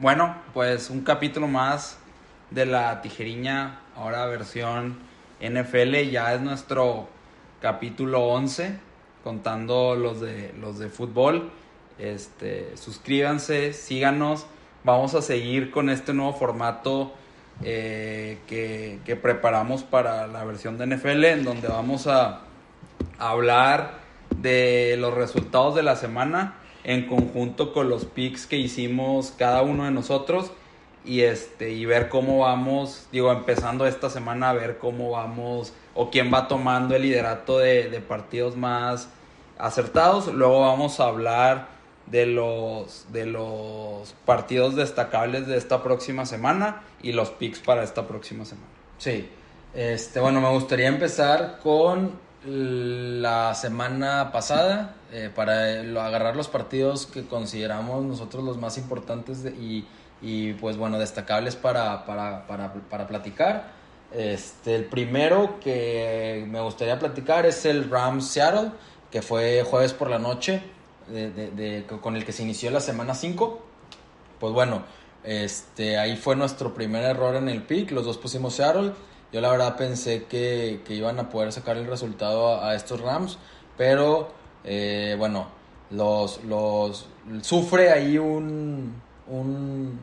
Bueno, pues un capítulo más de la tijeriña, ahora versión NFL, ya es nuestro capítulo 11, contando los de, los de fútbol. Este, suscríbanse, síganos, vamos a seguir con este nuevo formato eh, que, que preparamos para la versión de NFL, en donde vamos a hablar de los resultados de la semana en conjunto con los picks que hicimos cada uno de nosotros y este y ver cómo vamos, digo, empezando esta semana a ver cómo vamos o quién va tomando el liderato de, de partidos más acertados. Luego vamos a hablar de los de los partidos destacables de esta próxima semana y los picks para esta próxima semana. Sí. Este, bueno, me gustaría empezar con la semana pasada eh, para lo- agarrar los partidos que consideramos nosotros los más importantes de- y, y, pues bueno, destacables para, para, para, para platicar. Este, el primero que me gustaría platicar es el Rams Seattle, que fue jueves por la noche, de, de- de- con el que se inició la semana 5. Pues bueno, este, ahí fue nuestro primer error en el pick. Los dos pusimos Seattle. Yo la verdad pensé que, que iban a poder sacar el resultado a, a estos Rams. Pero eh, bueno, los, los sufre ahí un, un-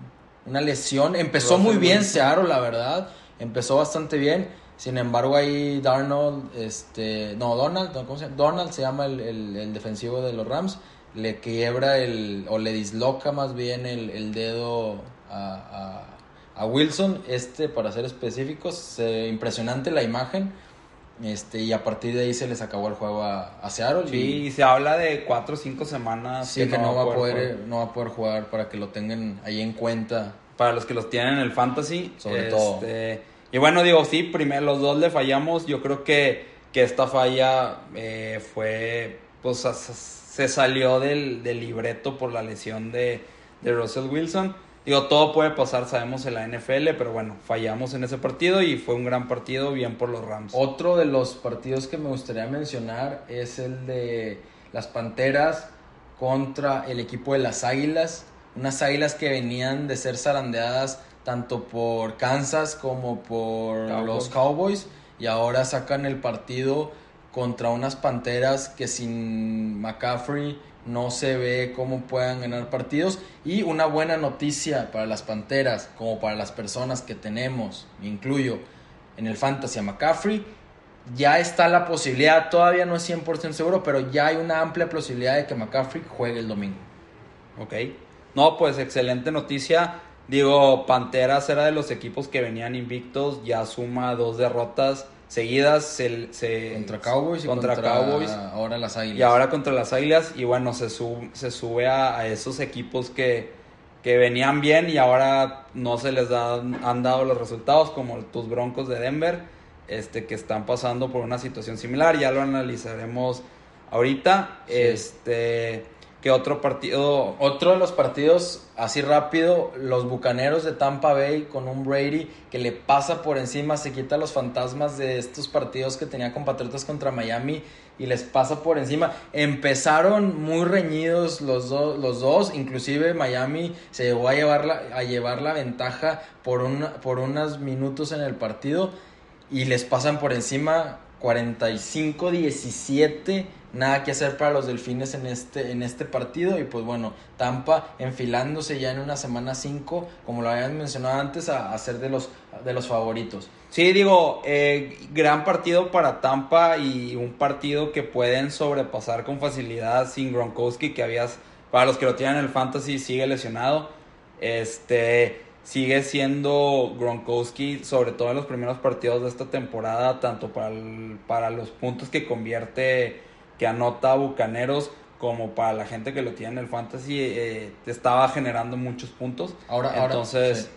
una lesión. Empezó muy bien. Seattle, la verdad. Empezó bastante bien. Sin embargo, ahí Darnold, este, no, Donald, no, ¿cómo se llama? Donald se llama el, el- el defensivo de los Rams, le quiebra el, o le disloca más bien el, el dedo a, a- a Wilson, este, para ser específicos, eh, impresionante la imagen, este, y a partir de ahí se les acabó el juego a, a Seattle. Sí, y- y se habla de cuatro o cinco semanas sí, que, no, va a poder, jugar. no va a poder jugar para que lo tengan ahí en cuenta. para los que los tienen en el fantasy. Sobre Este, Y bueno, digo, sí, primero los dos le fallamos. Yo creo que, que esta falla eh, fue, pues se salió del, del libreto por la lesión de, de Russell Wilson. Digo, todo puede pasar, sabemos en la NFL, pero bueno, fallamos en ese partido y fue un gran partido, bien por los Rams. Otro de los partidos que me gustaría mencionar es el de las Panteras contra el equipo de las Águilas. Unas Águilas que venían de ser zarandeadas tanto por Kansas como por Cowboys. los Cowboys y ahora sacan el partido contra unas Panteras que sin McCaffrey no se ve cómo puedan ganar partidos y una buena noticia para las Panteras como para las personas que tenemos, incluyo, en el Fantasy a McCaffrey ya está la posibilidad, todavía no es 100% seguro, pero ya hay una amplia posibilidad de que McCaffrey juegue el domingo. Ok. No, pues excelente noticia. Digo, Panteras era de los equipos que venían invictos, ya suma dos derrotas seguidas. Se, se- Contra Cowboys y contra, contra, Cowboys. ahora las Águilas. Y ahora contra las Águilas. Y bueno, se, sub- se sube a, a esos equipos que, que venían bien y ahora no se les da- han dado los resultados, como tus Broncos de Denver, este, que están pasando por una situación similar. Ya lo analizaremos ahorita. Sí. Este, ¿qué otro partido? Otro de los partidos, así rápido, los Bucaneros de Tampa Bay con un Brady que le pasa por encima, se quita los fantasmas de estos partidos que tenía compatriotas contra Miami y les pasa por encima. Empezaron muy reñidos los, do- los dos, inclusive Miami se llegó a llevar la, a llevar la ventaja por, una, por unos minutos en el partido y les pasan por encima 45-17. Nada que hacer para los delfines en este, en este partido. Y pues bueno, Tampa enfilándose ya en una semana 5, como lo habían mencionado antes, a, ser de los, de los favoritos. Sí, digo, eh, gran partido para Tampa y un partido que pueden sobrepasar con facilidad sin Gronkowski, que habías, para los que lo tienen en el fantasy, sigue lesionado. Este, sigue siendo Gronkowski, sobre todo en los primeros partidos de esta temporada, tanto para, el- para los puntos que convierte, que anota a Bucaneros, como para la gente que lo tiene en el fantasy, eh, te estaba generando muchos puntos. Ahora, ahora, Entonces, sí.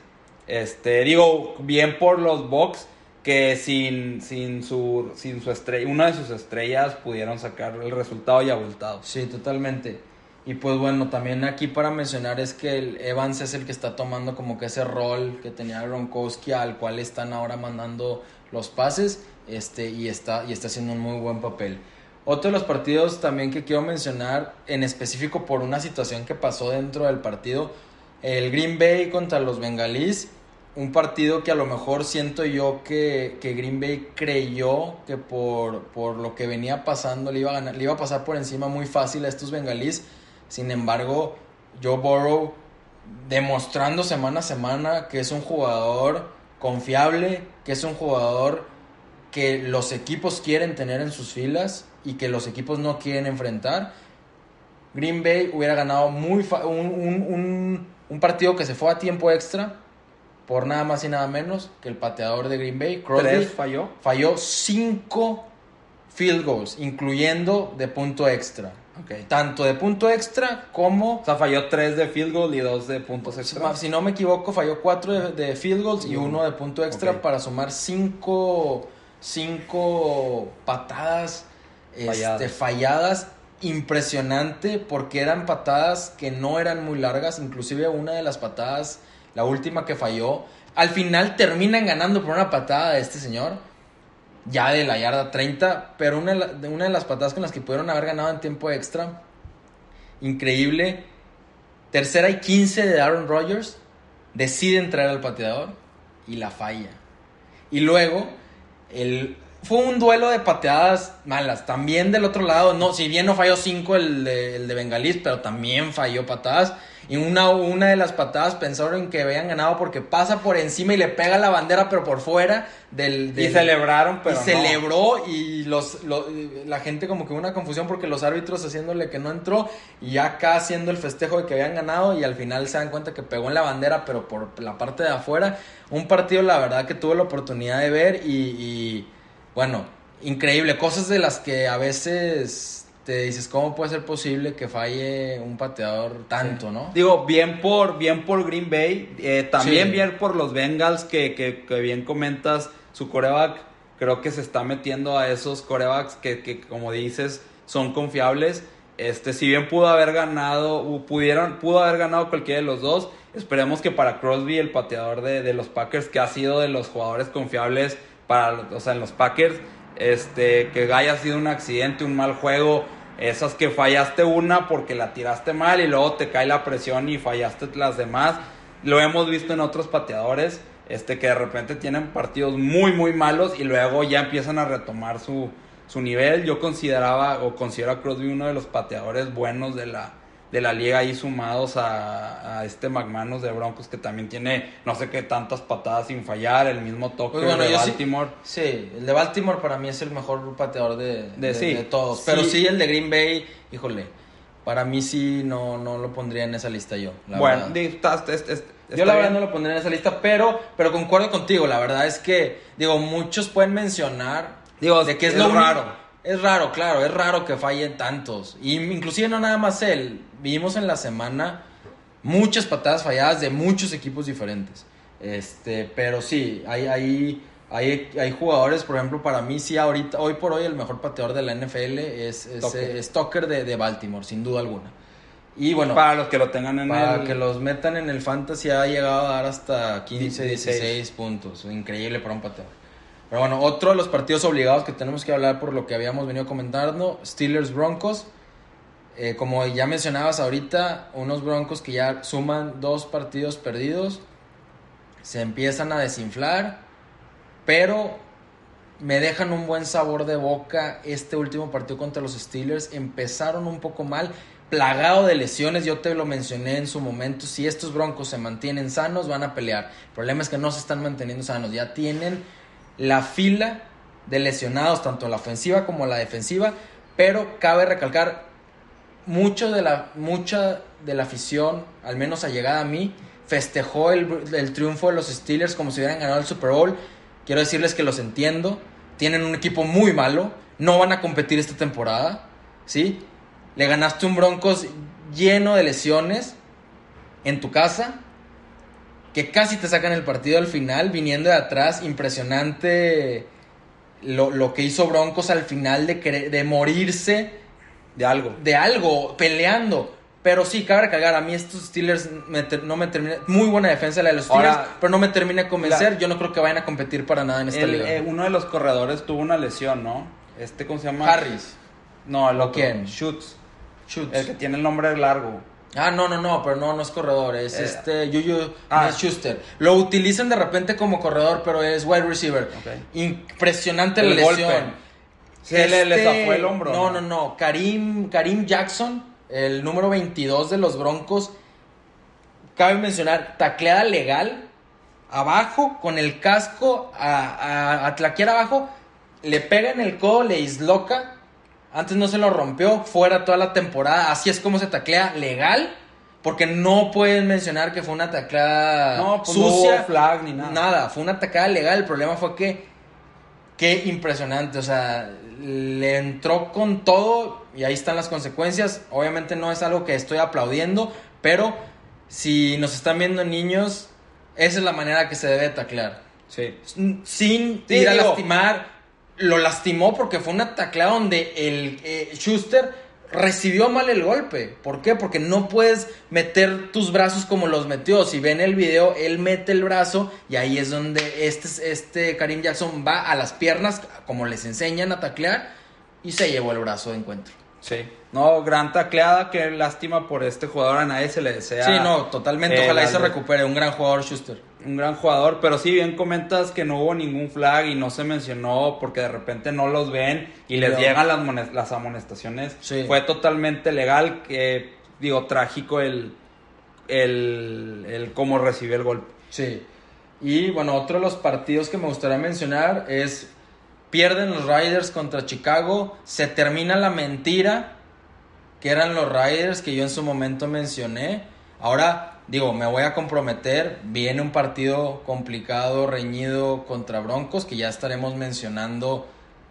este, digo, bien por los Bucks que sin, sin su sin su estrella, una de sus estrellas pudieron sacar el resultado y abultado. Sí, totalmente. Y pues bueno, también aquí para mencionar es que el Evans es el que está tomando como que ese rol que tenía Gronkowski al cual están ahora mandando los pases este, y, está, y está haciendo un muy buen papel. Otro de los partidos también que quiero mencionar, en específico por una situación que pasó dentro del partido, el Green Bay contra los Bengalís. Un partido que a lo mejor siento yo que, que Green Bay creyó que por, por lo que venía pasando le iba, a ganar, le iba a pasar por encima muy fácil a estos Bengalís. Sin embargo, Joe Burrow demostrando semana a semana que es un jugador confiable, que es un jugador que los equipos quieren tener en sus filas y que los equipos no quieren enfrentar. Green Bay hubiera ganado muy un, un, partido que se fue a tiempo extra por nada más y nada menos que el pateador de Green Bay, Crosby, falló. Falló cinco field goals, incluyendo de punto extra. Tanto de punto extra como... O sea, falló tres de field goal y dos de puntos extra. Si no me equivoco, falló cuatro de, field goals y uno de punto extra para sumar cinco, cinco patadas este, falladas. Impresionante porque eran patadas que no eran muy largas. Inclusive una de las patadas, la última que falló, al final terminan ganando por una patada de este señor ya de la yarda 30, pero una de, una de las patadas con las que pudieron haber ganado en tiempo extra, increíble. Tercera y 15 de Aaron Rodgers, decide entrar al pateador y la falla. Y luego, el, fue un duelo de pateadas malas. También del otro lado, no, si bien no falló 5 el de, el de Bengalís, pero también falló patadas. Y una, una de las patadas pensaron que habían ganado porque pasa por encima y le pega la bandera, pero por fuera del. y celebraron, pero. Y celebró y los, la gente como que una confusión porque los árbitros haciéndole que no entró y acá haciendo el festejo de que habían ganado y al final se dan cuenta que pegó en la bandera, pero por la parte de afuera. Un partido, la verdad, que tuve la oportunidad de ver y bueno, increíble. Cosas de las que a veces te dices, ¿cómo puede ser posible que falle un pateador tanto, no? Digo, bien por, bien por Green Bay, eh, también bien por los Bengals, que, que, bien comentas, su coreback creo que se está metiendo a esos corebacks que, que, como dices, son confiables. Este, si bien pudo haber ganado, pudieron, pudo haber ganado cualquiera de los dos, esperemos que para Crosby, el pateador de, de los Packers, que ha sido de los jugadores confiables para, o sea, en los Packers, este, que haya sido un accidente, un mal juego, esas que fallaste una porque la tiraste mal y luego te cae la presión y fallaste las demás. Lo hemos visto en otros pateadores, este, que de repente tienen partidos muy, muy malos y luego ya empiezan a retomar su, su nivel. Yo consideraba o considero a Crosby uno de los pateadores buenos de la, de la liga ahí sumados a, a, este McManus de Broncos que también tiene no sé qué tantas patadas sin fallar, el mismo toque pues de Baltimore. Sí, el de Baltimore para mí es el mejor pateador de, de, todos. Pero sí. el de Green Bay, híjole, para mí sí no, no lo pondría en esa lista yo. bueno, yo la verdad no lo pondría en esa lista, pero, pero concuerdo contigo, la verdad es que, digo, muchos pueden mencionar digo, de que es, lo raro es raro, claro, es raro que fallen tantos. Y inclusive no nada más él. Vimos en la semana muchas patadas falladas de muchos equipos diferentes. Este, pero sí, hay, hay, hay, hay jugadores, por ejemplo, para mí sí ahorita, hoy por hoy el mejor pateador de la NFL es, es Tucker, de, de, Baltimore, sin duda alguna. Y bueno, para los que lo tengan en para que los metan en el fantasy ha llegado a dar hasta 15, 16 puntos. Increíble para un pateador. Pero bueno, otro de los partidos obligados que tenemos que hablar por lo que habíamos venido comentando, Steelers Broncos. Eh, como ya mencionabas ahorita, unos Broncos que ya suman dos partidos perdidos, se empiezan a desinflar, pero me dejan un buen sabor de boca este último partido contra los Steelers. Empezaron un poco mal, plagado de lesiones, yo te lo mencioné en su momento, si estos Broncos se mantienen sanos, van a pelear. El problema es que no se están manteniendo sanos, ya tienen la fila de lesionados, tanto en la ofensiva como en la defensiva, pero cabe recalcar, mucho de la, mucha de la afición, al menos a llegada a mí, festejó el, triunfo de los Steelers como si hubieran ganado el Super Bowl. Quiero decirles que los entiendo, tienen un equipo muy malo, no van a competir esta temporada, ¿sí? Le ganaste un Broncos lleno de lesiones en tu casa, que casi te sacan el partido al final, viniendo de atrás, impresionante lo, que hizo Broncos al final de, de morirse. De algo. De algo, peleando. Pero sí, cabe recalcar, a mí estos Steelers no me termina... Muy buena defensa la de los Steelers, pero no me termina de convencer. Yo no creo que vayan a competir para nada en esta liga. Eh, uno de los corredores tuvo una lesión, ¿no? Este, ¿cómo se llama? Harris. No, lo ¿Quién? Schutz. Schutz. El que tiene el nombre largo. Ah, no, no, no, pero no, no es corredor, es Eh, este Juju ah. Schuster. Lo utilizan de repente como corredor, pero es wide receiver. Impresionante El la golpe. lesión. Sí, le, le Este- zafó el hombro. No, no, no. Karim, Karim Jackson, el número 22 de los Broncos. Cabe mencionar, tacleada legal, abajo, con el casco, a, a, a tlaquear abajo, le pega en el codo, le disloca. Antes no se lo rompió, fuera toda la temporada. Así es como se taclea legal. Porque no pueden mencionar que fue una tacleada No, pues no sucia. hubo flag ni nada. Nada, fue una tacleada legal. El problema fue que Qué impresionante, o sea, le entró con todo y ahí están las consecuencias. Obviamente no es algo que estoy aplaudiendo, pero si nos están viendo niños, esa es la manera que se debe taclear. Sí. Sin Sí, ir a digo- lastimar, lo lastimó porque fue una tacleada donde el eh, Schuster recibió mal el golpe. ¿Por qué? Porque no puedes meter tus brazos como los metió. Si ven el video, él mete el brazo y ahí es donde este, este Karim Jackson va a las piernas, como les enseñan a taclear, y se llevó el brazo de encuentro. Sí. No, gran tacleada, qué lástima por este jugador, a nadie se le desea. sí, no, totalmente. eh, Ojalá y se recupere. Un gran jugador, Schuster. Un gran jugador, pero sí, bien comentas que no hubo ningún flag y no se mencionó porque de repente no los ven y les llegan las, las amonestaciones. Sí. Fue totalmente legal, que digo, trágico el, el, el cómo recibió el golpe. Sí. Y bueno, otro de los partidos que me gustaría mencionar es pierden los Riders contra Chicago, se termina la mentira que eran los Riders que yo en su momento mencioné. Ahora digo, me voy a comprometer, viene un partido complicado, reñido contra Broncos que ya estaremos mencionando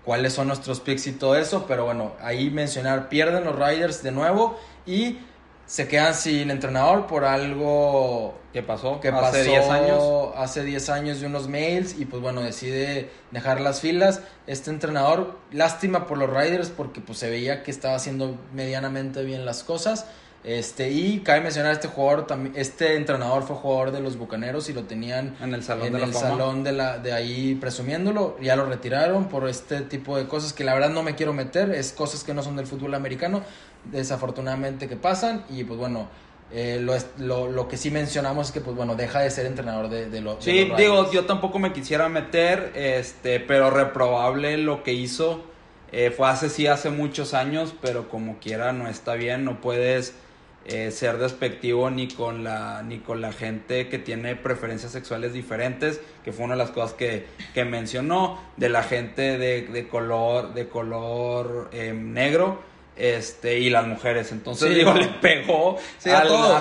cuáles son nuestros picks y todo eso, pero bueno, ahí mencionar pierden los Riders de nuevo y se quedan sin entrenador por algo ¿Qué pasó? que Hace pasó 10 años. hace 10 años de unos mails y pues bueno, decide dejar las filas. Este entrenador, lástima por los Riders porque pues se veía que estaba haciendo medianamente bien las cosas. Este, y cabe mencionar este jugador también, este entrenador fue jugador de los Bucaneros y lo tenían En el Salón en de la el Fama. salón de la de ahí presumiéndolo, ya lo retiraron por este tipo de cosas que la verdad no me quiero meter, es cosas que no son del fútbol americano, desafortunadamente que pasan y pues bueno, eh, lo, lo, lo que sí mencionamos es que pues bueno, deja de ser entrenador de, de, lo- de Sí, digo, yo tampoco me quisiera meter, este, pero reprobable lo que hizo. Eh, fue hace sí, hace muchos años, pero como quiera no está bien, no puedes eh, ser despectivo ni con la ni con la gente que tiene preferencias sexuales diferentes, que fue una de las cosas que, que mencionó, de la gente de, de color, de color eh, negro, este, y las mujeres. Entonces Sí, digo, le pegó Sí, a al- todo, a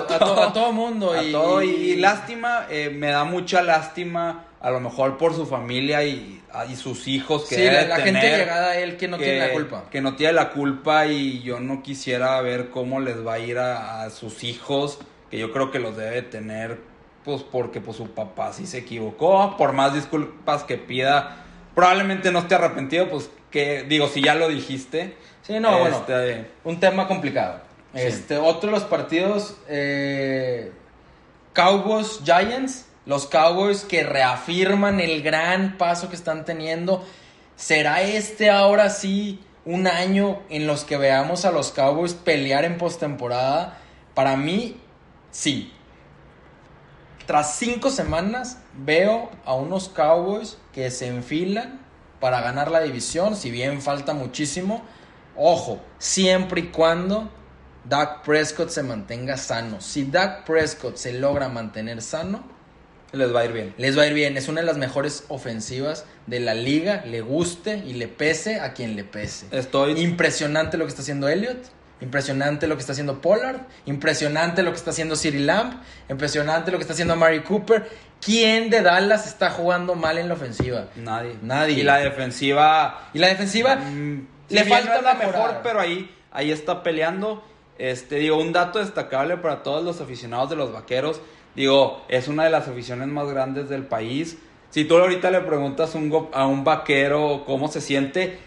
a todo mundo a y- todo, y lástima, eh, me da mucha lástima, a lo mejor por su familia y, y sus hijos que Sí, debe la, la gente llegada a él que no tiene la culpa. Que no tiene la culpa y yo no quisiera ver cómo les va a ir a, a sus hijos, que yo creo que los debe tener, pues porque pues su papá sí se equivocó, por más disculpas que pida, probablemente no esté arrepentido, pues que digo, si ya lo dijiste. Sí, no, bueno. este, Un tema complicado. Sí. Este, otro de los partidos, eh, Cowboys Giants. Los Cowboys que reafirman el gran paso que están teniendo. ¿Será este ahora sí un año en los que veamos a los Cowboys pelear en postemporada? Para mí, sí. Tras cinco semanas veo a unos Cowboys que se enfilan para ganar la división, si bien falta muchísimo. Ojo, siempre y cuando Dak Prescott se mantenga sano. Si Dak Prescott se logra mantener sano, les va a ir bien. les va a ir bien. Es una de las mejores ofensivas de la liga. Le guste y le pese a quien le pese. Estoy Impresionante lo que está haciendo Elliot. Impresionante lo que está haciendo Pollard. Impresionante lo que está haciendo Siri Lamb. Impresionante lo que está haciendo Mary Cooper. ¿Quién de Dallas está jugando mal en la ofensiva? Nadie. Nadie. Y la defensiva. Y la defensiva mm, le si falta no la mejorar. mejor, pero ahí, ahí está peleando. Este, digo, un dato destacable para todos los aficionados de los vaqueros. Digo, es una de las aficiones más grandes del país. Si tú ahorita le preguntas a un, go- a un vaquero cómo se siente,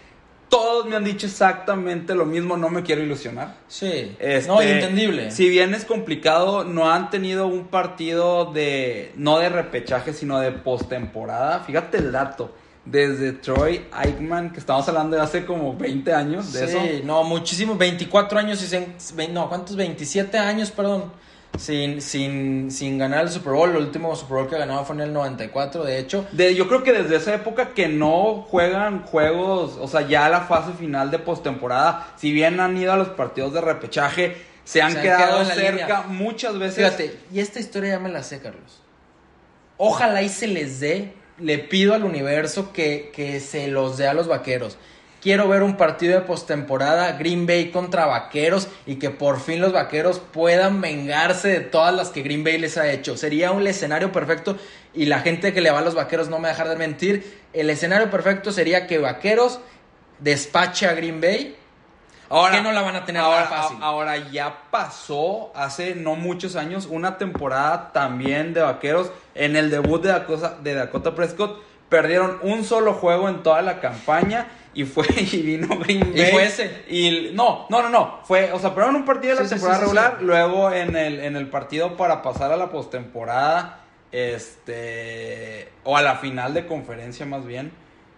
todos me han dicho exactamente lo mismo, no me quiero ilusionar. Sí. Este, no, entendible. Si bien es complicado, no han tenido un partido de, no de repechaje, sino de postemporada. Fíjate el dato. desde Troy Aikman, que estamos hablando de hace como 20 años de sí, eso. no, muchísimo, 24 años y se- no, ¿cuántos? 27 años, perdón, sin, sin, sin ganar el Super Bowl. El último Super Bowl que ganaba fue en el 94, de hecho. De, yo creo que desde esa época que no juegan juegos, o sea, ya la fase final de postemporada, si bien han ido a los partidos de repechaje, se han Se han quedado, cerca línea. muchas veces. Fíjate, y esta historia ya me la sé, Carlos. Ojalá y se les dé, le pido al universo que, que se los dé a los vaqueros. Quiero ver un partido de postemporada, Green Bay contra vaqueros, y que por fin los vaqueros puedan vengarse de todas las que Green Bay les ha hecho. Sería un escenario perfecto, y la gente que le va a los vaqueros no me va a dejar de mentir. El escenario perfecto sería que vaqueros despache a Green Bay. que no la van a tener ahora, fácil. Ahora ya pasó hace no muchos años una temporada también de vaqueros en el debut de Dakota, de Dakota Prescott. Perdieron un solo juego en toda la campaña y fue y vino Green Y Bay. fue ese. Y no, no, no, no. Fue, o sea, perdieron un partido de la Sí, temporada sí, regular, luego en el, en el partido para pasar a la postemporada, este, o a la final de conferencia más bien,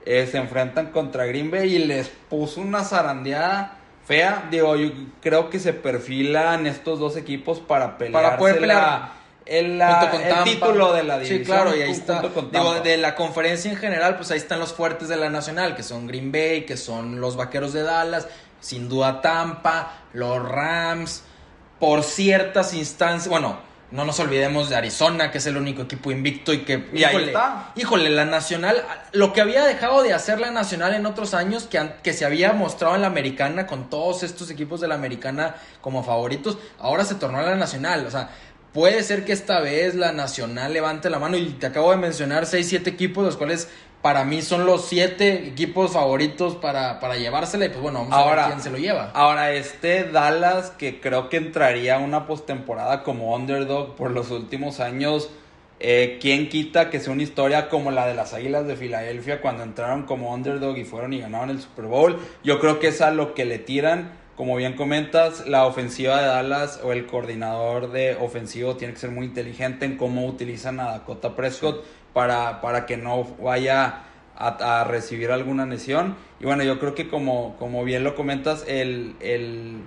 eh, se enfrentan contra Green Bay y les puso una zarandeada fea. Digo, yo creo que se perfilan estos dos equipos para pelear. Para poder pelear. El, la- el Tampa. título de la división. Sí, claro, y ahí está. Digo, de la conferencia en general, pues ahí están los fuertes de la nacional, que son Green Bay, que son los Vaqueros de Dallas, sin duda Tampa, los Rams, por ciertas instancias, bueno, no nos olvidemos de Arizona, que es el único equipo invicto y que, híjole, híjole, la nacional, lo que había dejado de hacer la nacional en otros años, que, que se había mostrado en la americana con todos estos equipos de la americana como favoritos, ahora se tornó a la nacional, o sea, puede ser que esta vez la nacional levante la mano y te acabo de mencionar 6, 7 equipos, los cuales para mí son los 7 equipos favoritos para, para llevársela y pues bueno, vamos a Ahora- ver quién se lo lleva. Ahora, este Dallas, que creo que entraría a una postemporada como underdog por los últimos años, eh, ¿quién quita que sea una historia como la de las Águilas de Filadelfia cuando entraron como underdog y fueron y ganaron el Super Bowl? Yo creo que es a lo que le tiran. Como bien comentas, la ofensiva de Dallas o el coordinador de ofensivo tiene que ser muy inteligente en cómo utilizan a Dakota Prescott para, para que no vaya a, recibir alguna lesión. Y bueno, yo creo que como, como bien lo comentas, el, el,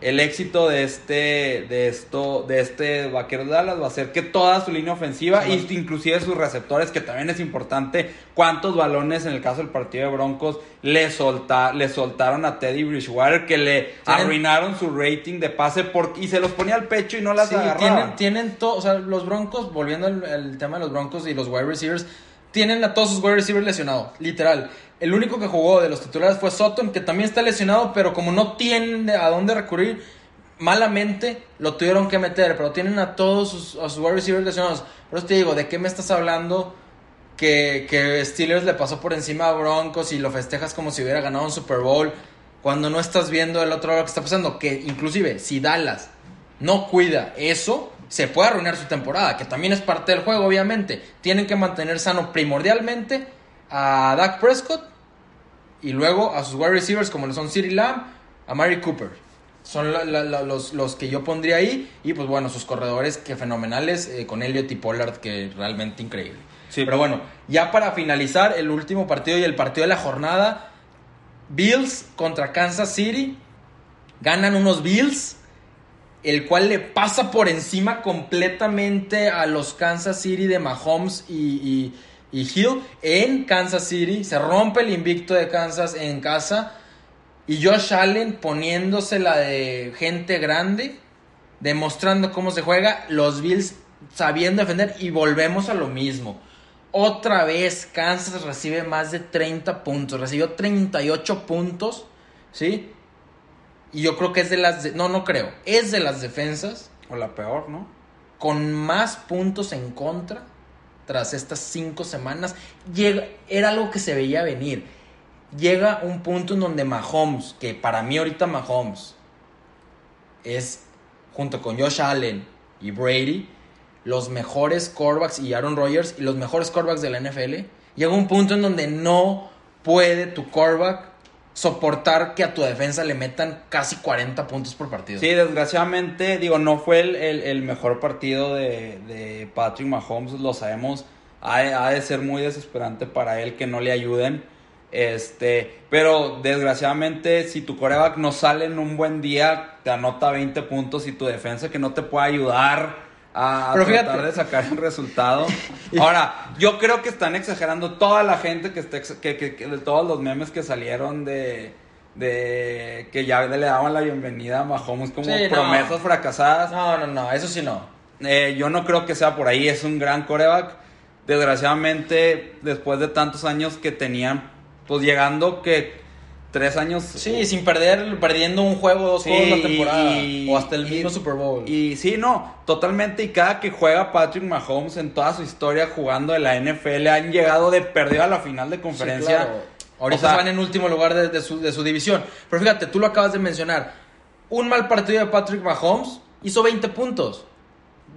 el éxito de este, de esto, de este vaquero de Dallas va a ser que toda su línea ofensiva, Sí. y inclusive sus receptores, que también es importante, cuántos balones en el caso del partido de Broncos le, solta, le soltaron a Teddy Bridgewater, que le Tienen- arruinaron su rating de pase por, y se los ponía al pecho y no las Sí, agarraba. tienen, tienen todo, o sea, los Broncos, volviendo al, al tema de los Broncos y los wide receivers, tienen a todos sus wide receivers lesionados, literal. El único que jugó de los titulares fue Sutton, que también está lesionado, pero como no tienen a dónde recurrir, malamente lo tuvieron que meter, pero tienen a todos sus, a wide receivers lesionados. Por eso te digo, ¿de qué me estás hablando? Que, que Steelers le pasó por encima a Broncos y lo festejas como si hubiera ganado un Super Bowl, cuando no estás viendo el otro lado que está pasando. Que inclusive, si Dallas no cuida eso, se puede arruinar su temporada, que también es parte del juego, obviamente. Tienen que mantener sano primordialmente a Dak Prescott y luego a sus wide receivers como lo son CeeDee Lamb, a Mary Cooper. Son la- la- la- los, los que yo pondría ahí. Y pues bueno, sus corredores que fenomenales eh, con Elliot y Pollard, que realmente increíble. Sí. Pero bueno, ya para finalizar el último partido y el partido de la jornada, Bills contra Kansas City. Ganan unos Bills, el cual le pasa por encima completamente a los Kansas City de Mahomes y, y, y Hill en Kansas City. Se rompe el invicto de Kansas en casa. Y Josh Allen poniéndose la de gente grande, demostrando cómo se juega. Los Bills sabiendo defender y volvemos a lo mismo. Otra vez Kansas recibe más de 30 puntos. Recibió 38 puntos. ¿Sí? Y yo creo que es de las... de- no, no creo. Es de las defensas O la peor, ¿no? con más puntos en contra tras estas cinco semanas. Llega, era algo que se veía venir. Llega un punto en donde Mahomes, que para mí ahorita Mahomes es, junto con Josh Allen y Brady, los mejores quarterbacks y Aaron Rodgers y los mejores quarterbacks de la NFL. Llega un punto en donde no puede tu quarterback soportar que a tu defensa le metan casi 40 puntos por partido. Sí, desgraciadamente, digo, no fue el, el- mejor partido de, de Patrick Mahomes, lo sabemos. ha, ha de ser muy desesperante para él que no le ayuden. Este, pero desgraciadamente, si tu coreback no sale en un buen día, te anota 20 puntos y tu defensa que no te puede ayudar a Pero tratar fíjate. de sacar el resultado. Ahora, yo creo que están exagerando toda la gente que está que, que- que- de todos los memes que salieron de de que ya le daban la bienvenida a Mahomes como Sí, no. promesas fracasadas. No, no, no, eso sí no. Eh, yo no creo que sea por ahí, es un gran coreback. Desgraciadamente, después de tantos años que tenían, pues llegando que tres años. Sí, sin perder, perdiendo un juego, dos Sí, juegos la temporada. y- o hasta el y- mismo Super Bowl. Y sí, no, totalmente. Y cada que juega Patrick Mahomes en toda su historia jugando en la NFL, han llegado de perdido a la final de Sí, conferencia. claro. Ahorita O sea, van en último lugar de, de su, de su división. Pero fíjate, tú lo acabas de mencionar. Un mal partido de Patrick Mahomes hizo 20 puntos.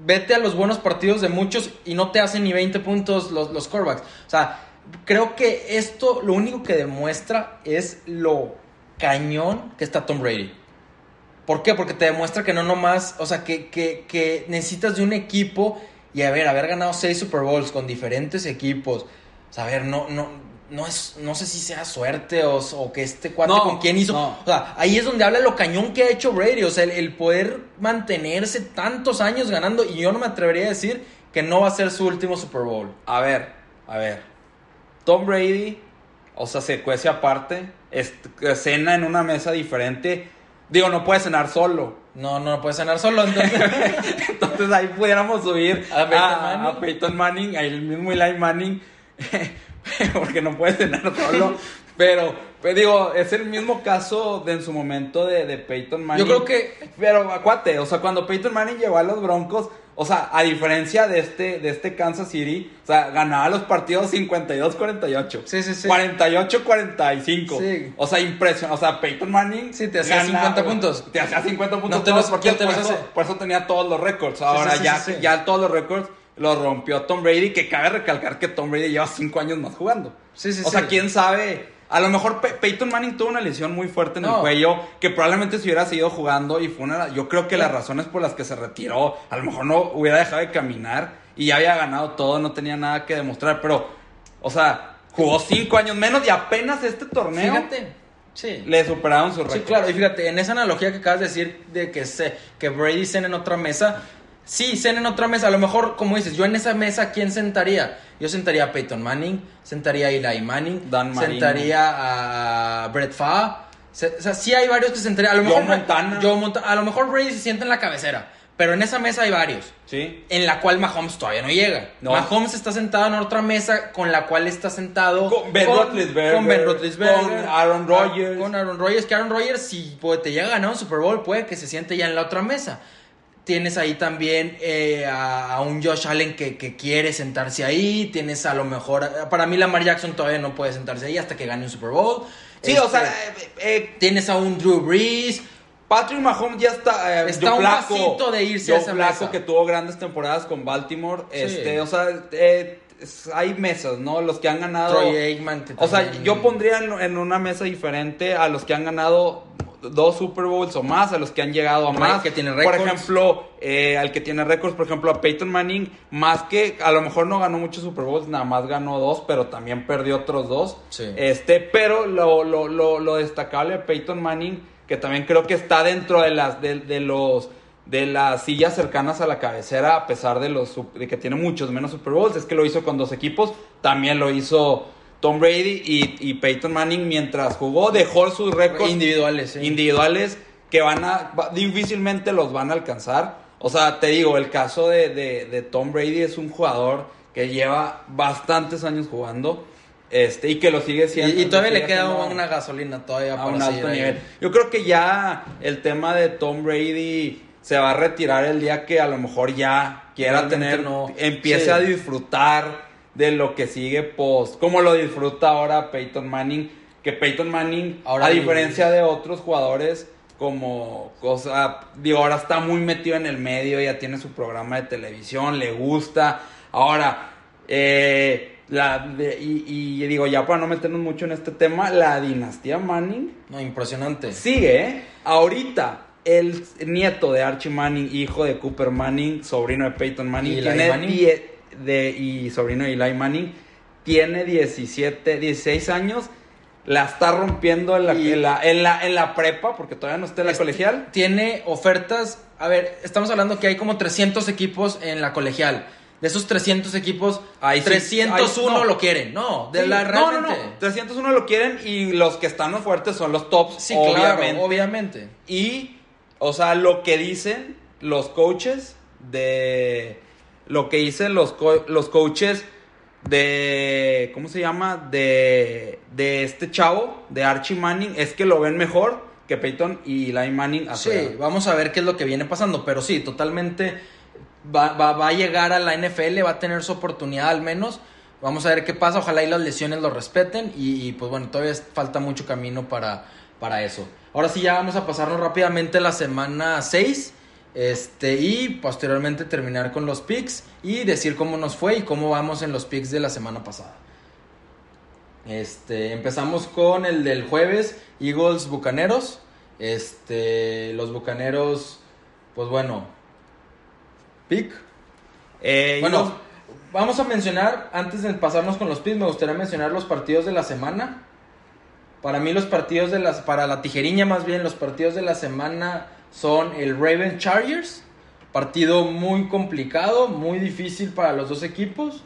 Vete a los buenos partidos de muchos y no te hacen ni 20 puntos los, los quarterbacks. O sea, creo que esto lo único que demuestra es lo cañón que está Tom Brady. ¿Por qué? Porque te demuestra que no nomás, o sea, que, que, que necesitas de un equipo y a ver, haber ganado seis Super Bowls con diferentes equipos. O sea, a ver, no, no, no es, no sé si sea suerte o, o que este cuate No, con quién hizo. no. O sea, ahí es donde habla lo cañón que ha hecho Brady. O sea, el, el poder mantenerse tantos años ganando. Y yo no me atrevería a decir que no va a ser su último Super Bowl. A ver, a ver. Tom Brady, o sea, se cuece aparte, cena en una mesa diferente. Digo, no puede cenar solo. No, no puede cenar solo. Entonces, Entonces ahí pudiéramos subir A a, Peyton Manning. a Peyton Manning, a el mismo Eli Manning, porque no puede cenar solo. Pero, pero digo, es el mismo caso de en su momento de, de Peyton Manning. yo creo que Pero, acuate, o sea, cuando Peyton Manning llegó a los Broncos, o sea, a diferencia de este, de este Kansas City, o sea, ganaba los partidos 52-48. Sí, sí, sí. 48-45. Sí. O sea, impresionante. O sea, Peyton Manning. Sí, te hacía 50 puntos. Te hacía 50 puntos. No te los- partidos, ¿quién te por, eso, por eso tenía todos los récords. Ahora sí, sí, ya, ya todos los récords los rompió Tom Brady, que cabe recalcar que Tom Brady lleva 5 años más jugando. Sí, sí, o sea, quién sabe. A lo mejor Pe- Peyton Manning tuvo una lesión muy fuerte en el cuello que probablemente si hubiera seguido jugando y fue una yo creo que las razones por las que se retiró, a lo mejor no hubiera dejado de caminar y ya había ganado todo, no tenía nada que demostrar, pero o sea, jugó cinco años menos y apenas este torneo fíjate. Sí. le superaron su récord. Sí, claro, y fíjate, en esa analogía que acabas de decir de que, se, que Brady cena en otra mesa, sí, cena en otra mesa, a lo mejor, como dices, yo en esa mesa, ¿quién sentaría? Yo sentaría a Peyton Manning, sentaría a Eli Manning, Dan sentaría a Brett Favre, o sea, sí hay varios que sentaría, a lo Joe mejor, Montana. Joe a lo mejor Brady se sienta en la cabecera, pero en esa mesa hay varios. Sí. En la cual Mahomes todavía no llega. No. Mahomes está sentado en otra mesa con la cual está sentado Con Ben Roethlisberger, con Ben Roethlisberger, con Aaron Rodgers. con Aaron Rodgers, que Aaron Rodgers, si te llega a ganar un Super Bowl, puede que se siente ya en la otra mesa. Tienes ahí también eh, a, a un Josh Allen que, que quiere sentarse ahí. Tienes a lo mejor. Para mí, Lamar Jackson todavía no puede sentarse ahí hasta que gane un Super Bowl. Sí, Este, o sea, eh, eh, Tienes a un Drew Brees. Patrick Mahomes ya está. eh, Está un pasito de irse a esa mesa. que tuvo grandes temporadas con Baltimore. Sí. Este, o sea, eh, hay mesas, ¿no? Los que han ganado. Troy Aikman. O sea, yo pondría en, en una mesa diferente a los que han ganado dos Super Bowls o más, a los que han llegado a más. que tiene Por récords. ejemplo, eh, al que tiene récords, por ejemplo, a Peyton Manning, más que a lo mejor no ganó muchos Super Bowls, nada más ganó dos, pero también perdió otros dos. Sí. Este, pero lo, lo, lo, lo destacable de Peyton Manning, que también creo que está dentro de las, de, de los de las sillas cercanas a la cabecera, a pesar de los de que tiene muchos menos Super Bowls, es que lo hizo con dos equipos, también lo hizo Tom Brady y, y Peyton Manning mientras jugó, dejó sus récords Individuales, sí. individuales que van a difícilmente los van a alcanzar. O sea, te digo, el caso de, de- de Tom Brady es un jugador que lleva bastantes años jugando este y que lo sigue siendo. Y, y todavía le queda una gasolina todavía a un alto nivel. Yo creo que ya el tema de Tom Brady se va a retirar el día que a lo mejor ya quiera Realmente tener, no. empiece Sí. a disfrutar de lo que sigue post, como lo disfruta ahora Peyton Manning, que Peyton Manning, ahora a diferencia de otros jugadores, como cosa, digo, ahora está muy metido en el medio, ya tiene su programa de televisión, le gusta, ahora, eh, la de, y, y, digo, ya para no meternos mucho en este tema, la dinastía Manning. No, impresionante. Sigue, ¿eh? Ahorita, el nieto de Archie Manning, hijo de Cooper Manning, sobrino de Peyton Manning, ¿Y tiene 10 de, y sobrino de Eli Manning, tiene 17, 16 años. La está rompiendo en la, en la, en la, en la prepa, porque todavía no está en la Este, colegial. Tiene ofertas. A ver, estamos hablando que hay como 300 equipos en la colegial. De esos 300 equipos, Ahí sí, 301 ahí- no. lo quieren. No, de Sí, la no, no, realmente. no. 301 lo quieren y los que están más fuertes son los tops, Sí, obviamente. claro, obviamente. Y, o sea, lo que dicen los coaches de. Lo que dicen los, co- los coaches de. ¿Cómo se llama? De. De este chavo, de Archie Manning, es que lo ven mejor que Peyton y Eli Manning a Sí, vamos a ver qué es lo que viene pasando, pero sí, totalmente va, va, va a llegar a la NFL, va a tener su oportunidad al menos. Vamos a ver qué pasa, ojalá y las lesiones lo respeten y, y, pues bueno, todavía falta mucho camino para, para eso. Ahora sí, ya vamos a pasarnos rápidamente a la semana 6 este, y posteriormente terminar con los picks y decir cómo nos fue y cómo vamos en los picks de la semana pasada. Este, empezamos con el del jueves, Eagles Bucaneros. Este, los Bucaneros, pues bueno, pick. Eh, Bueno, Eagles- vamos a mencionar, antes de pasarnos con los picks, me gustaría mencionar los partidos de la semana. Para mí los partidos de las, para la tijeriña más bien, los partidos de la semana son el Raven Chargers. Partido muy complicado, muy difícil para los dos equipos.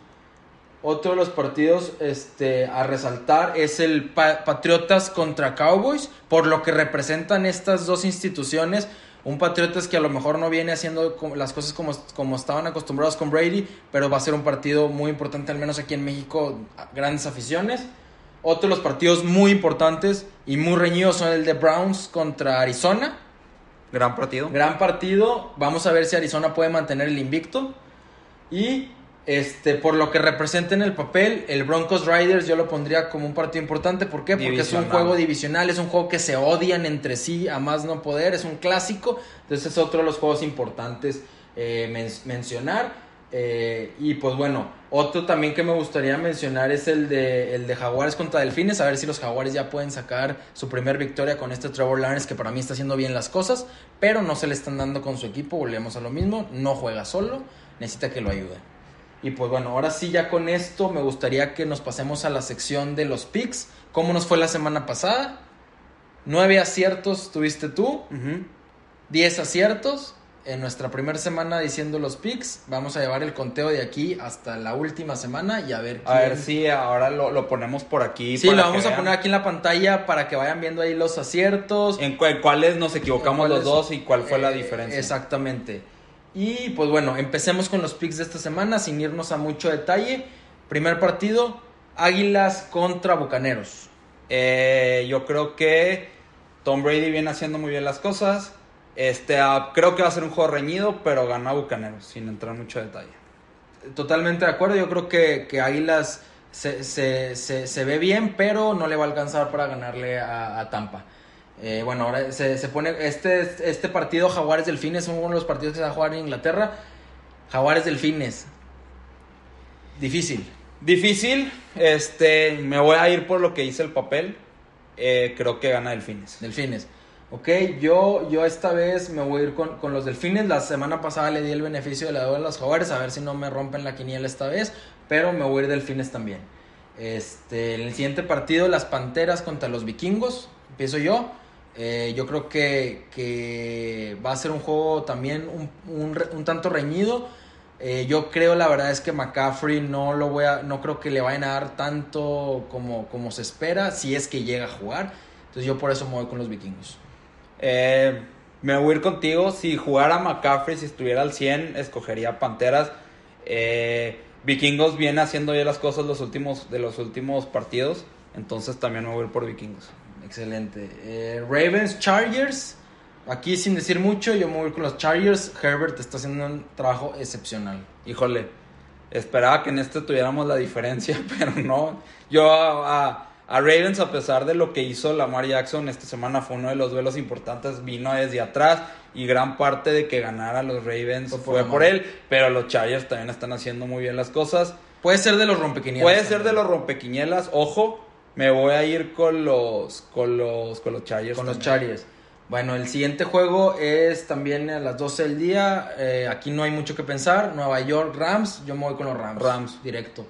Otro de los partidos este, a resaltar es el Pa- Patriotas contra Cowboys, por lo que representan estas dos instituciones. Un Patriotas que a lo mejor no viene haciendo las cosas como, como estaban acostumbrados con Brady, pero va a ser un partido muy importante, al menos aquí en México, grandes aficiones. Otro de los partidos muy importantes y muy reñidos son el de Browns contra Arizona. Gran partido. Gran partido. Vamos a ver si Arizona puede mantener el invicto. Y este, por lo que representa en el papel, el Broncos Riders yo lo pondría como un partido importante. ¿Por qué? Porque es un juego divisional, es un juego que se odian entre sí a más no poder, es un clásico. Entonces es otro de los juegos importantes eh, men- mencionar. Eh, y pues bueno, otro también que me gustaría mencionar es el de, el de Jaguares contra Delfines. A ver si los Jaguares ya pueden sacar su primer victoria con este Trevor Lawrence que para mí está haciendo bien las cosas, pero no se le están dando con su equipo. Volvemos a lo mismo, no juega solo, necesita que lo ayude. Y pues bueno, ahora sí ya con esto me gustaría que nos pasemos a la sección de los picks. ¿Cómo nos fue la semana pasada? Nueve aciertos tuviste tú, Ujú. 10 aciertos. En nuestra primera semana diciendo los picks, vamos a llevar el conteo de aquí hasta la última semana y a ver A ver quién- si ahora lo, lo ponemos por aquí. Sí, lo vamos a vean poner aquí en la pantalla para que vayan viendo ahí los aciertos. En, cu- en cuáles nos equivocamos los dos y cuál fue la Eh, diferencia. Exactamente. Y pues bueno, empecemos con los picks de esta semana sin irnos a mucho detalle. Primer partido, Águilas contra Bucaneros. Eh, yo creo que Tom Brady viene haciendo muy bien las cosas. Este, ah, creo que va a ser un juego reñido, pero gana Bucaneros, sin entrar en mucho detalle. Totalmente de acuerdo, yo creo que, que Águilas se, se, se, se ve bien, pero no le va a alcanzar para ganarle a, a Tampa. Eh, bueno, ahora se, se pone este, este partido Jaguares Delfines, es uno de los partidos que se va a jugar en Inglaterra. Jaguares Delfines. Difícil. Difícil, este, me voy a ir por lo que dice el papel. Eh, creo que gana Delfines. Delfines. Ok, yo, yo esta vez me voy a ir con, con los delfines. La semana pasada le di el beneficio de la duda a los jaguares, a ver si no me rompen la quiniela esta vez, pero me voy a ir delfines también. Este, en el siguiente partido, las panteras contra los vikingos. Empiezo yo. Eh, yo creo que, que va a ser un juego también un, un tanto reñido. Eh, yo creo, la verdad es que McCaffrey no lo voy a, no creo que le vayan a dar tanto como, como se espera, si es que llega a jugar. Entonces yo por eso me voy con los vikingos. Eh, me voy a ir contigo. Si jugara McCaffrey, si estuviera al 100, escogería Panteras. Eh, Vikingos viene haciendo bien las cosas los últimos, de los últimos partidos. Entonces también me voy a ir por Vikingos. Excelente. Eh, Ravens, Chargers. Aquí sin decir mucho, yo me voy con los Chargers. Herbert está haciendo un trabajo excepcional. Híjole, esperaba que en este tuviéramos la diferencia, pero no. Yo a, a- a Ravens, a pesar de lo que hizo Lamar Jackson esta semana, fue uno de los duelos importantes. Vino desde atrás y gran parte de que ganara los Ravens Fue fue, por él. Pero los Chargers también están haciendo muy bien las cosas. Puede ser de los rompequinielas. Puede ser de los rompequinielas. Ojo, me voy a ir con los, con los, con los Chargers. Con los. Chargers. Bueno, el siguiente juego es también a las 12 del día. Eh, aquí no hay mucho que pensar. Nueva York Rams. Yo me voy con los Rams. Rams. Directo.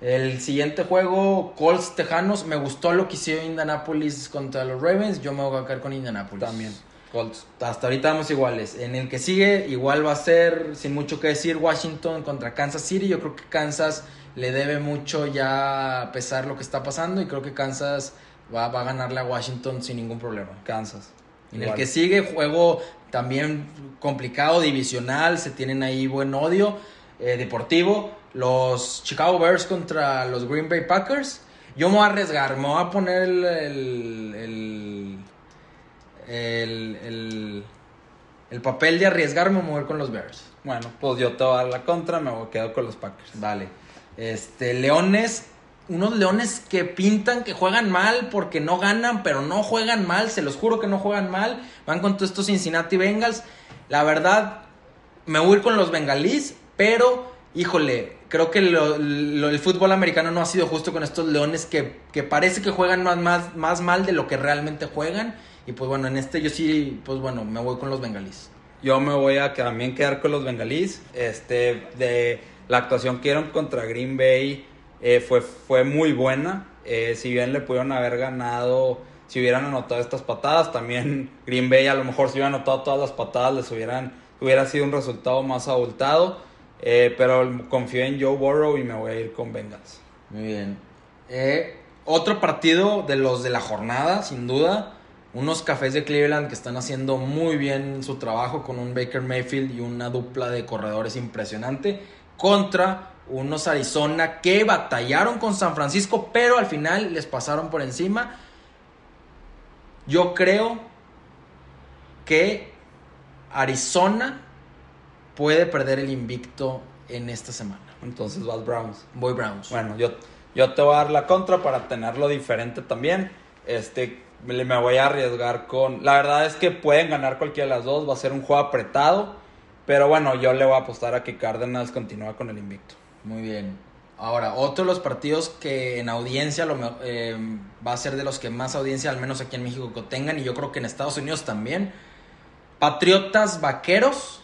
El siguiente juego, Colts Tejanos. Me gustó lo que hicieron Indianapolis contra los Ravens. Yo me voy a quedar con Indianapolis. También. Colts. Hasta ahorita vamos iguales. En el que sigue, igual va a ser, sin mucho que decir, Washington contra Kansas City. Yo creo que Kansas le debe mucho ya pesar lo que está pasando. Y creo que Kansas va, va a ganarle a Washington sin ningún problema. Kansas. En Igual. el que sigue, juego también complicado, divisional, se tienen ahí buen odio eh, deportivo. Los Chicago Bears contra los Green Bay Packers. Yo me voy a arriesgar, me voy a poner el. el, el, el, el- el papel de arriesgarme a mover con los Bears. Bueno, pues yo te voy a dar la contra, me voy a quedar con los Packers. Dale. Este, Leones, unos Leones que pintan que juegan mal porque no ganan, pero no juegan mal, se los juro que no juegan mal. Van con todos estos Cincinnati Bengals. La verdad, me voy a ir con los bengalís, pero, híjole, creo que lo- el fútbol americano no ha sido justo con estos Leones que, que parece que juegan más, más, más mal de lo que realmente juegan. Y pues bueno, en este yo sí, pues bueno, me voy con los bengalís. Yo me voy a también quedar con los bengalís. Este, de la actuación que dieron contra Green Bay eh, fue, fue muy buena. Eh, si bien le pudieron haber ganado, si hubieran anotado estas patadas, también Green Bay a lo mejor si hubieran anotado todas las patadas les hubieran, hubiera sido un resultado más abultado. Eh, pero confío en Joe Burrow y me voy a ir con Bengals. Muy bien. Eh, otro partido de los de la jornada, sin duda. Unos cafés de Cleveland que están haciendo muy bien su trabajo con un Baker Mayfield y una dupla de corredores impresionante. Contra unos Arizona que batallaron con San Francisco, pero al final les pasaron por encima. Yo creo que Arizona puede perder el invicto en esta semana. Entonces vas Browns. Voy Browns. Bueno, yo, yo te voy a dar la contra para tenerlo diferente también. Este, me me voy a arriesgar con... La verdad es que pueden ganar cualquiera de las dos. Va a ser un juego apretado. Pero bueno, yo le voy a apostar a que Cárdenas continúa con el invicto. Muy bien. Ahora, otro de los partidos que en audiencia lo eh, va a ser de los que más audiencia, al menos aquí en México, que tengan, y yo creo que en Estados Unidos también. Patriotas Vaqueros.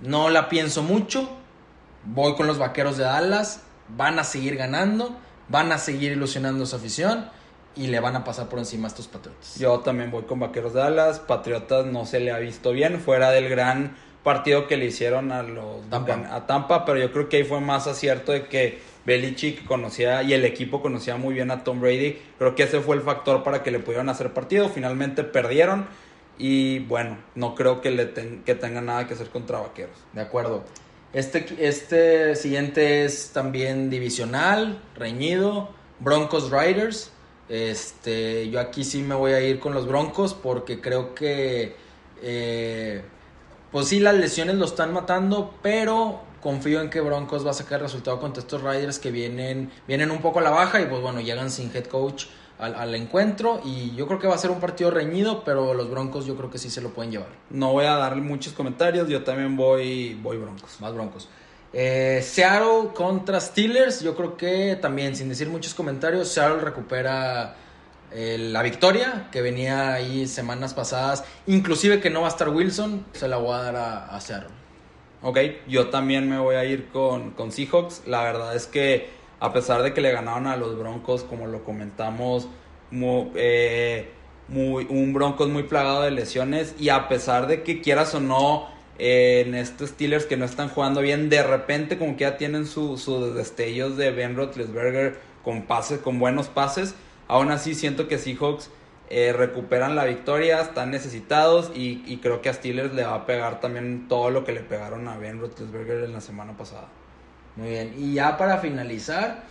No la pienso mucho. Voy con los Vaqueros de Dallas. Van a seguir ganando. Van a seguir ilusionando a su afición. Y le van a pasar por encima a estos Patriotas. Yo también voy con Vaqueros de Dallas. Patriotas no se le ha visto bien. Fuera del gran partido que le hicieron a los Tampa. a Tampa. Pero yo creo que ahí fue más acierto de que Belichick conocía y el equipo conocía muy bien a Tom Brady. Creo que ese fue el factor para que le pudieran hacer partido. Finalmente perdieron. Y bueno, no creo que, le que tenga nada que hacer contra Vaqueros. De acuerdo. Este, este siguiente es también divisional, reñido. Broncos Riders. Este, yo aquí sí me voy a ir con los Broncos porque creo que, eh, pues sí, las lesiones lo están matando, pero confío en que Broncos va a sacar resultado contra estos Riders que vienen, vienen un poco a la baja y pues bueno, llegan sin head coach al, al encuentro y yo creo que va a ser un partido reñido, pero los Broncos yo creo que sí se lo pueden llevar. No voy a darle muchos comentarios. Yo también voy, voy Broncos. Más broncos. Eh, Seattle contra Steelers. Yo creo que también, sin decir muchos comentarios, Seattle recupera eh, la victoria que venía ahí semanas pasadas. Inclusive que no va a estar Wilson, se la voy a dar a, a Seattle. Ok, yo también me voy a ir con, con Seahawks. La verdad es que a pesar de que le ganaron a los Broncos, como lo comentamos, eh, muy, un Broncos muy plagado de lesiones y a pesar de que quieras o no, eh, en estos Steelers que no están jugando bien, de repente como que ya tienen su- sus destellos de Ben Roethlisberger con con buenos pases. Aún así siento que Seahawks eh, recuperan la victoria, están necesitados y, y creo que a Steelers le va a pegar también todo lo que le pegaron a Ben Roethlisberger en la semana pasada. Muy bien. Y ya para finalizar,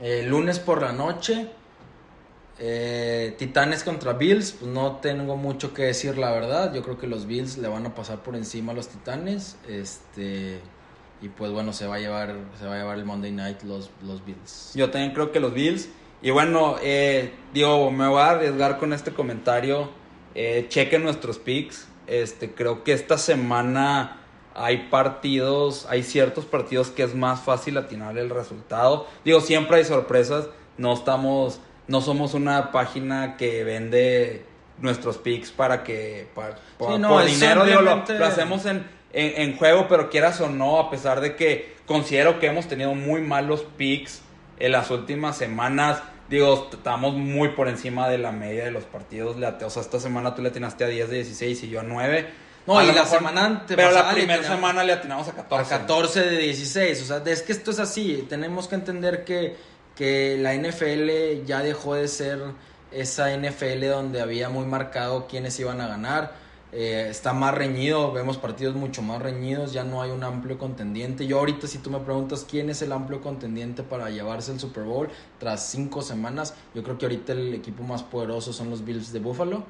eh, lunes por la noche, eh, Titanes contra Bills. Pues no tengo mucho que decir, la verdad. Yo creo que los Bills le van a pasar por encima a los Titanes. Este. Y pues bueno, se va a llevar, se va a llevar el Monday Night los, los Bills. Yo también creo que los Bills. Y bueno, eh, digo, me voy a arriesgar con este comentario. Eh, chequen nuestros picks. Este, creo que esta semana hay partidos, hay ciertos partidos que es más fácil atinar el resultado. Digo, siempre hay sorpresas. No estamos, no somos una página que vende nuestros picks para que para, por, Sí, no, por dinero digo, lo, lo hacemos en, en, en juego pero quieras o no a pesar de que considero que hemos tenido muy malos picks en las últimas semanas digo estamos muy por encima de la media de los partidos o sea esta semana tú le atinaste a 10 de 16 y yo a 9 No, A y la mejor- semana ante- pero la primera semana le atinamos a 14 A 14 de 16. O sea, es que esto es así. Tenemos que entender que, que la NFL ya dejó de ser esa NFL donde había muy marcado quiénes iban a ganar. Eh, está más reñido, vemos partidos mucho más reñidos, ya no hay un amplio contendiente. Yo ahorita si tú me preguntas quién es el amplio contendiente para llevarse el Super Bowl tras cinco semanas, yo creo que ahorita el equipo más poderoso son los Bills de Buffalo.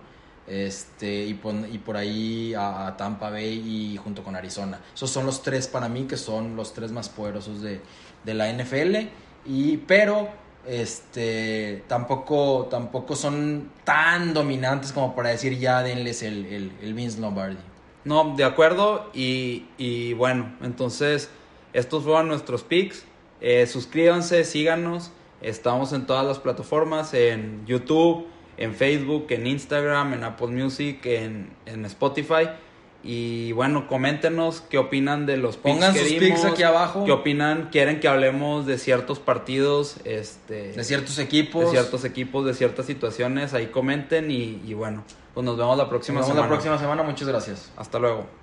Este, y, pon- y por ahí a, Tampa Bay y junto con Arizona. Esos son los tres para mí que son los tres más poderosos de, la NFL. Y, pero este, tampoco, tampoco son tan dominantes como para decir ya denles el, el, Vince Lombardi. No, de acuerdo. Y, y bueno, entonces estos fueron nuestros picks. Eh, suscríbanse, síganos. Estamos en todas las plataformas, en YouTube, en Facebook, en Instagram, en Apple Music, en, en Spotify. Y bueno, coméntenos qué opinan de los picks Pongan que sus dimos, picks aquí abajo. ¿Qué opinan? ¿Quieren que hablemos de ciertos partidos? Este, De ciertos equipos. de ciertos equipos, de ciertas situaciones. Ahí comenten y, y bueno, pues nos vemos la próxima Nos vemos semana. la próxima semana. Muchas gracias. Hasta luego.